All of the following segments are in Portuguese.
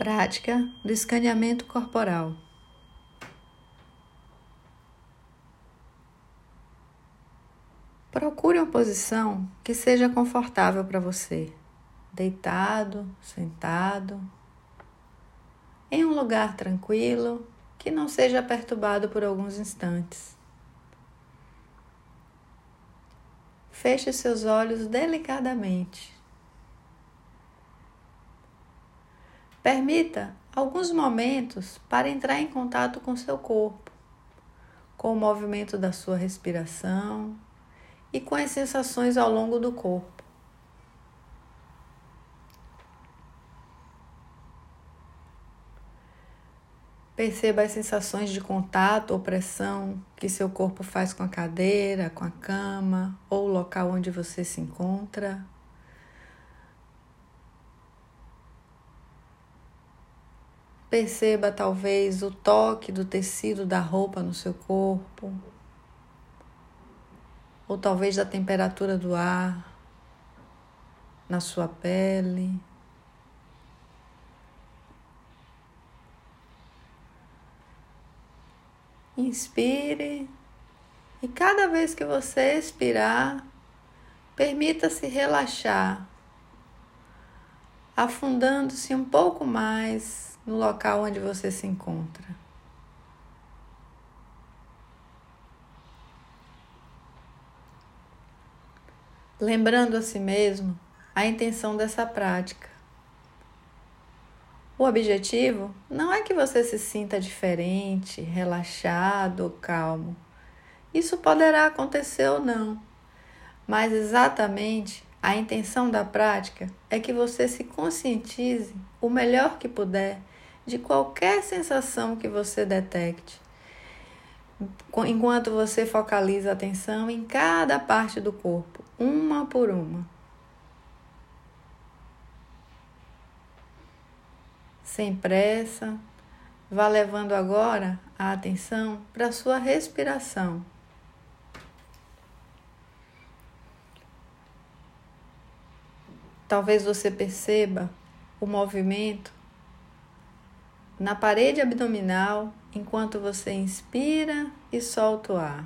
Prática do escaneamento corporal. Procure uma posição que seja confortável para você, deitado, sentado, em um lugar tranquilo que não seja perturbado por alguns instantes. Feche seus olhos delicadamente. Permita alguns momentos para entrar em contato com seu corpo, com o movimento da sua respiração e com as sensações ao longo do corpo. Perceba as sensações de contato ou pressão que seu corpo faz com a cadeira, com a cama ou o local onde você se encontra. Perceba talvez o toque do tecido da roupa no seu corpo, ou talvez da temperatura do ar na sua pele. Inspire. E cada vez que você expirar, permita-se relaxar, afundando-se um pouco mais no local onde você se encontra. Lembrando a si mesmo a intenção dessa prática. O objetivo não é que você se sinta diferente, relaxado ou calmo. Isso poderá acontecer ou não, mas exatamente a intenção da prática é que você se conscientize o melhor que puder de qualquer sensação que você detecte, enquanto você focaliza a atenção em cada parte do corpo, uma por uma. Sem pressa, vá levando agora a atenção para a sua respiração. Talvez você perceba o movimento na parede abdominal enquanto você inspira e solta o ar.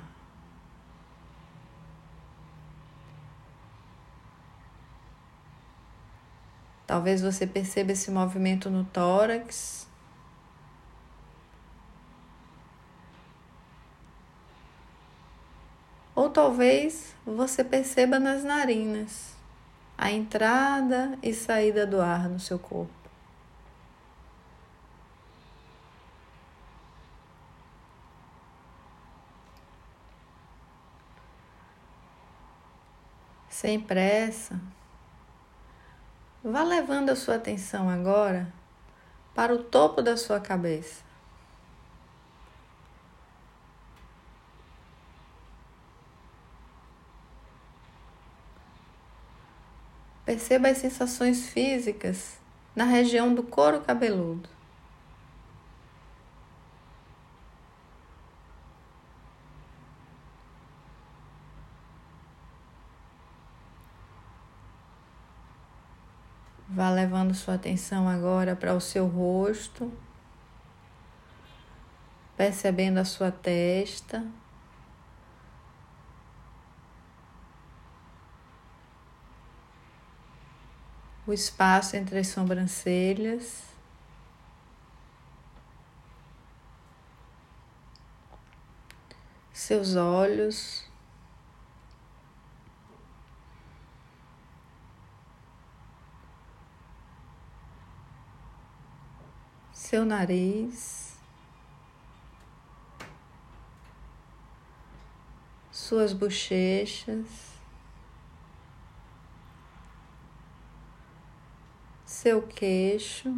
Talvez você perceba esse movimento no tórax. Ou talvez você perceba nas narinas a entrada e saída do ar no seu corpo. Sem pressa. Vá levando a sua atenção agora para o topo da sua cabeça. Perceba as sensações físicas na região do couro cabeludo. Vá levando sua atenção agora para o seu rosto, percebendo a sua testa. O espaço entre as sobrancelhas. Seus olhos. Seu nariz, suas bochechas, seu queixo.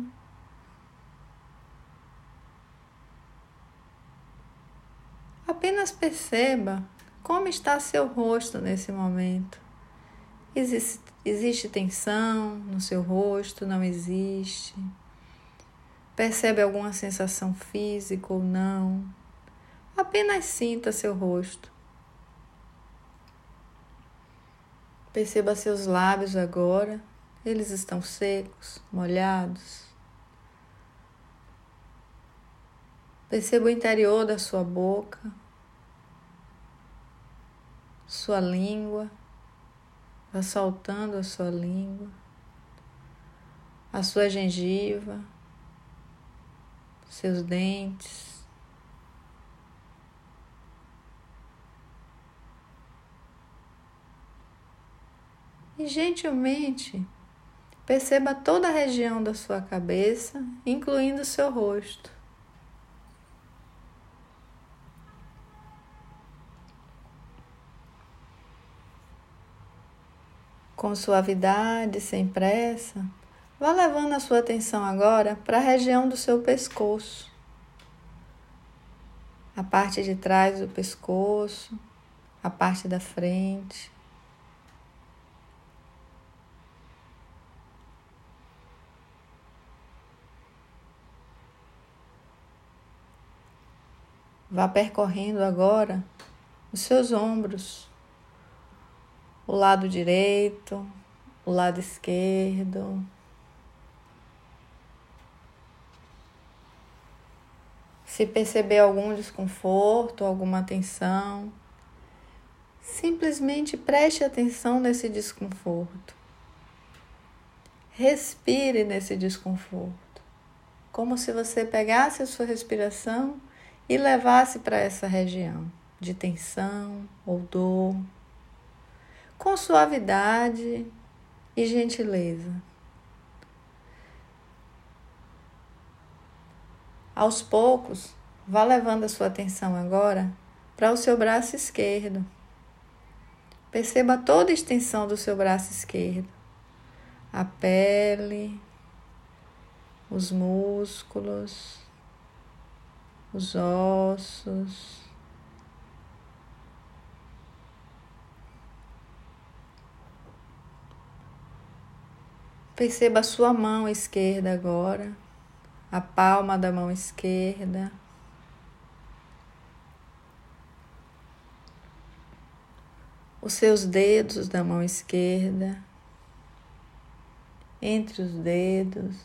Apenas perceba como está seu rosto nesse momento. Existe, existe tensão no seu rosto? Não existe? Percebe alguma sensação física ou não? Apenas sinta seu rosto. Perceba seus lábios agora. Eles estão secos, molhados. Perceba o interior da sua boca, sua língua, vá soltando a sua língua, a sua gengiva, seus dentes. E gentilmente perceba toda a região da sua cabeça, incluindo o seu rosto. Com suavidade, sem pressa, vá levando a sua atenção agora para a região do seu pescoço. A parte de trás do pescoço, a parte da frente. Vá percorrendo agora os seus ombros o lado direito, o lado esquerdo. Se perceber algum desconforto, alguma tensão, simplesmente preste atenção nesse desconforto. Respire nesse desconforto, como se você pegasse a sua respiração e levasse para essa região de tensão ou dor com suavidade e gentileza. Aos poucos, vá levando a sua atenção agora para o seu braço esquerdo. Perceba toda a extensão do seu braço esquerdo, a pele, os músculos, os ossos. Perceba a sua mão esquerda agora, a palma da mão esquerda. Os seus dedos da mão esquerda, entre os dedos,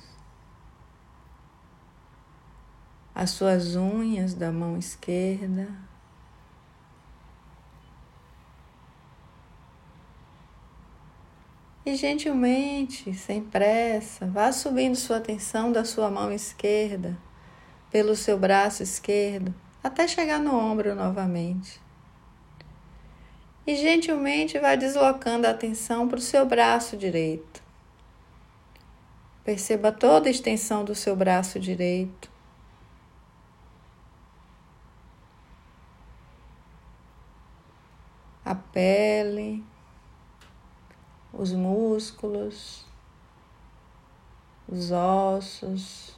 as suas unhas da mão esquerda. E gentilmente, sem pressa, vá subindo sua atenção da sua mão esquerda, pelo seu braço esquerdo, até chegar no ombro novamente. E gentilmente vá deslocando a atenção para o seu braço direito. Perceba toda a extensão do seu braço direito. A pele os músculos, os ossos.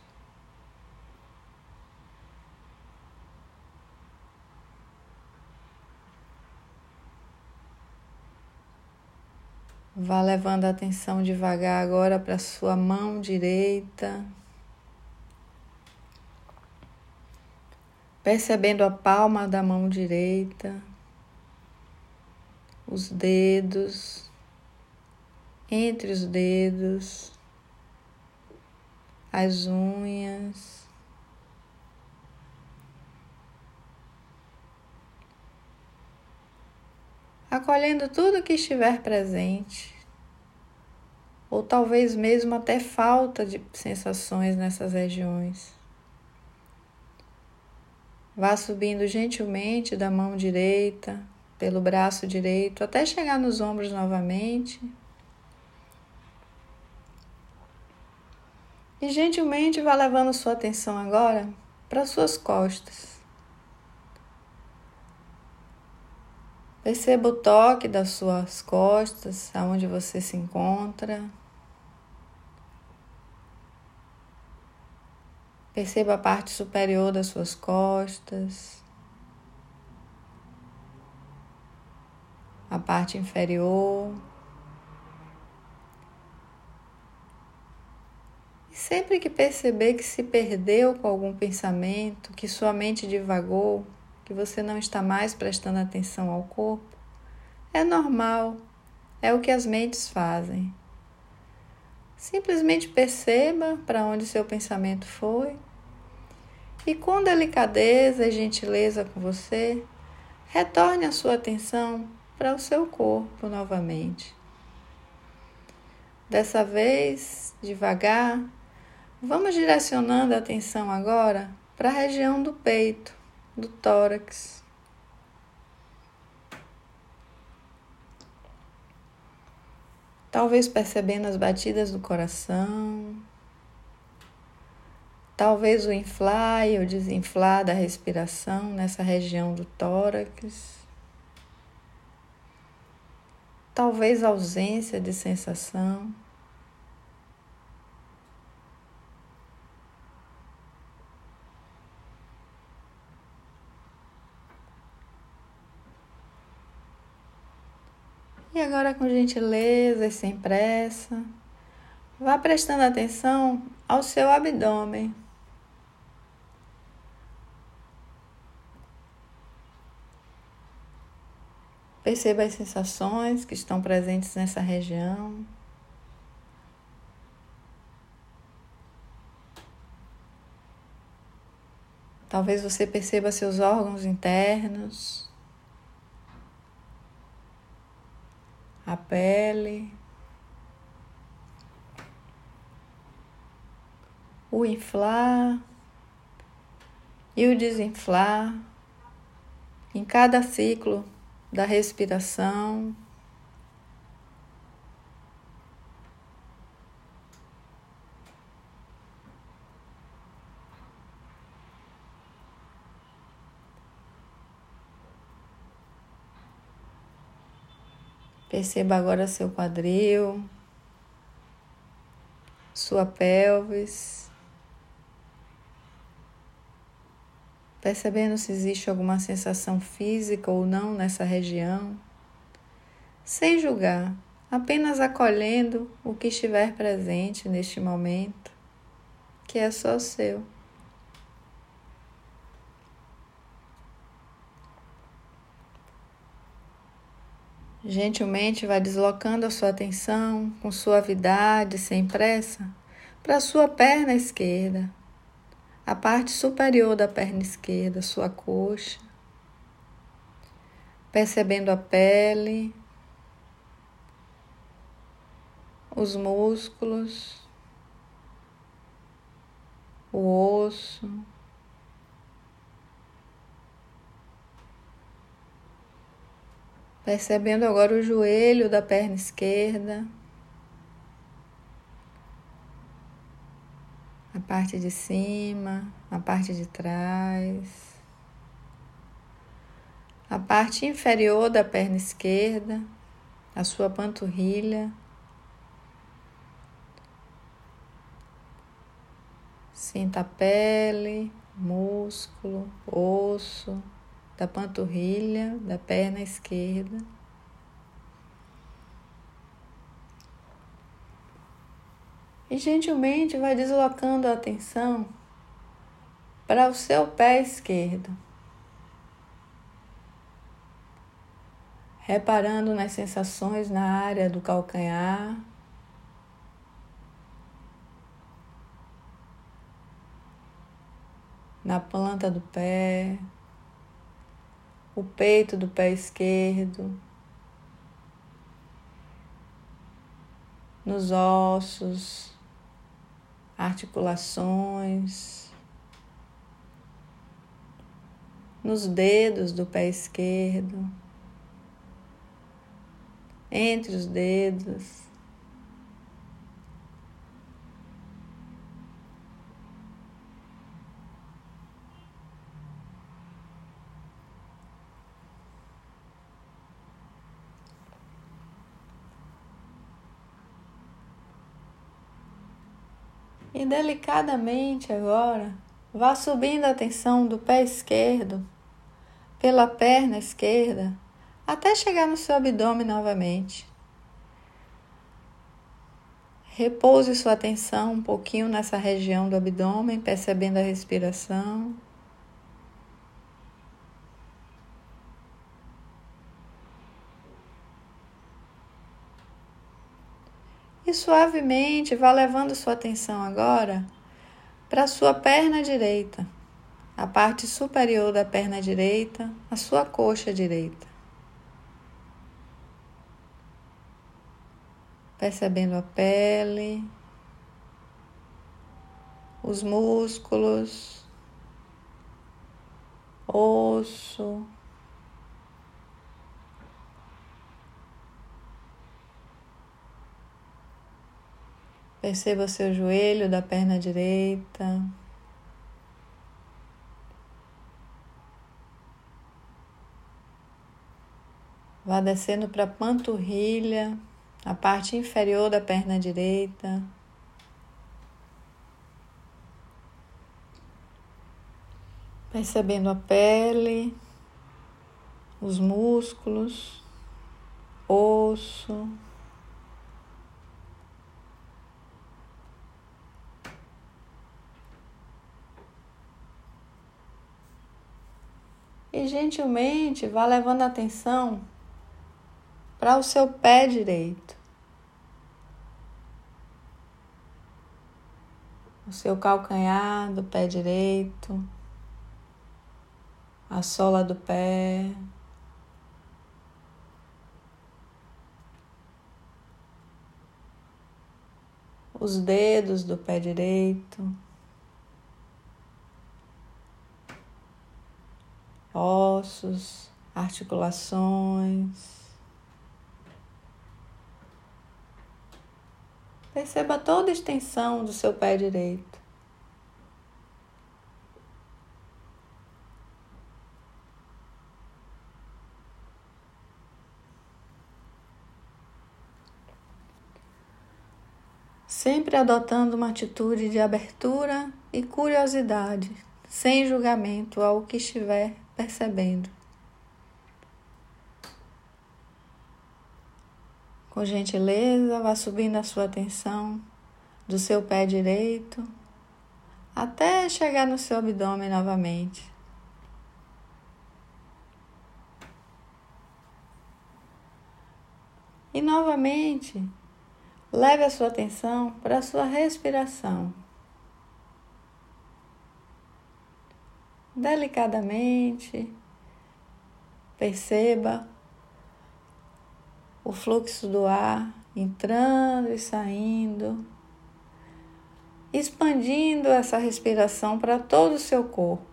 Vá levando a atenção devagar agora para sua mão direita. Percebendo a palma da mão direita, os dedos entre os dedos, as unhas. Acolhendo tudo que estiver presente, ou talvez mesmo até falta de sensações nessas regiões. Vá subindo gentilmente da mão direita, pelo braço direito, até chegar nos ombros novamente. E gentilmente vá levando sua atenção agora para suas costas. Perceba o toque das suas costas, aonde você se encontra. Perceba a parte superior das suas costas, a parte inferior. Sempre que perceber que se perdeu com algum pensamento, que sua mente divagou, que você não está mais prestando atenção ao corpo, é normal, é o que as mentes fazem. Simplesmente perceba para onde seu pensamento foi E com delicadeza e gentileza com você, retorne a sua atenção para o seu corpo novamente. Dessa vez, devagar, vamos direcionando a atenção agora para a região do peito, do tórax. Talvez percebendo as batidas do coração, talvez o inflar e o desinflar da respiração nessa região do tórax, talvez ausência de sensação. E agora, com gentileza e sem pressa, vá prestando atenção ao seu abdômen. Perceba as sensações que estão presentes nessa região. Talvez você perceba seus órgãos internos. A pele, o inflar. E o desinflar. Em cada ciclo da respiração. Perceba agora seu quadril, sua pelvis. Percebendo se existe alguma sensação física ou não nessa região, sem julgar, apenas acolhendo o que estiver presente neste momento, que é só seu. Gentilmente vai deslocando a sua atenção com suavidade, sem pressa, para a sua perna esquerda, a parte superior da perna esquerda, sua coxa, percebendo a pele, os músculos, o osso. Percebendo agora o joelho da perna esquerda, a parte de cima, a parte de trás, a parte inferior da perna esquerda, a sua panturrilha. Sinta a pele, músculo, osso da panturrilha da perna esquerda. E gentilmente vai deslocando a atenção para o seu pé esquerdo. Reparando nas sensações na área do calcanhar. Na planta do pé, o peito do pé esquerdo, nos ossos, articulações, nos dedos do pé esquerdo, entre os dedos. E delicadamente agora, vá subindo a tensão do pé esquerdo, pela perna esquerda, até chegar no seu abdômen novamente. Repouse sua atenção um pouquinho nessa região do abdômen, percebendo a respiração. Suavemente vá levando sua atenção agora para a sua perna direita, a parte superior da perna direita, a sua coxa direita. Percebendo a pele, os músculos, osso, Perceba seu joelho da perna direita. Vá descendo para a panturrilha, a parte inferior da perna direita. Percebendo a pele, os músculos, osso. E gentilmente vá levando atenção para o seu pé direito. O seu calcanhar do pé direito, a sola do pé. Os dedos do pé direito. Ossos, articulações. Perceba toda a extensão do seu pé direito. Sempre adotando uma atitude de abertura e curiosidade, sem julgamento ao que estiver percebendo. Com gentileza, vá subindo a sua atenção do seu pé direito até chegar no seu abdômen novamente. E novamente, leve a sua atenção para a sua respiração. Delicadamente, perceba o fluxo do ar entrando e saindo, expandindo essa respiração para todo o seu corpo.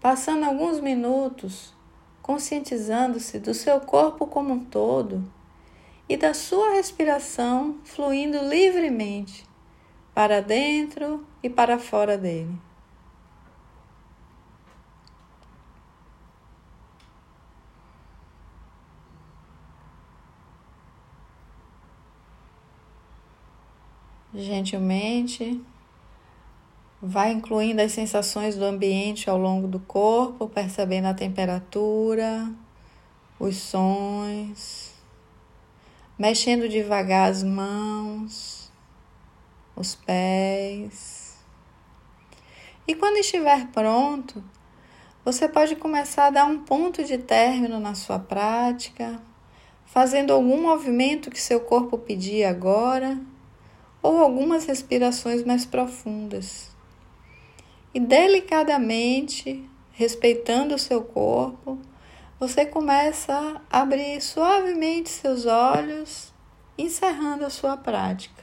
Passando alguns minutos conscientizando-se do seu corpo como um todo e da sua respiração fluindo livremente para dentro e para fora dele. gentilmente. Vai incluindo as sensações do ambiente ao longo do corpo, percebendo a temperatura, os sons, mexendo devagar as mãos, os pés. E quando estiver pronto, você pode começar a dar um ponto de término na sua prática, fazendo algum movimento que seu corpo pedir agora ou algumas respirações mais profundas. E delicadamente, respeitando o seu corpo, você começa a abrir suavemente seus olhos, encerrando a sua prática.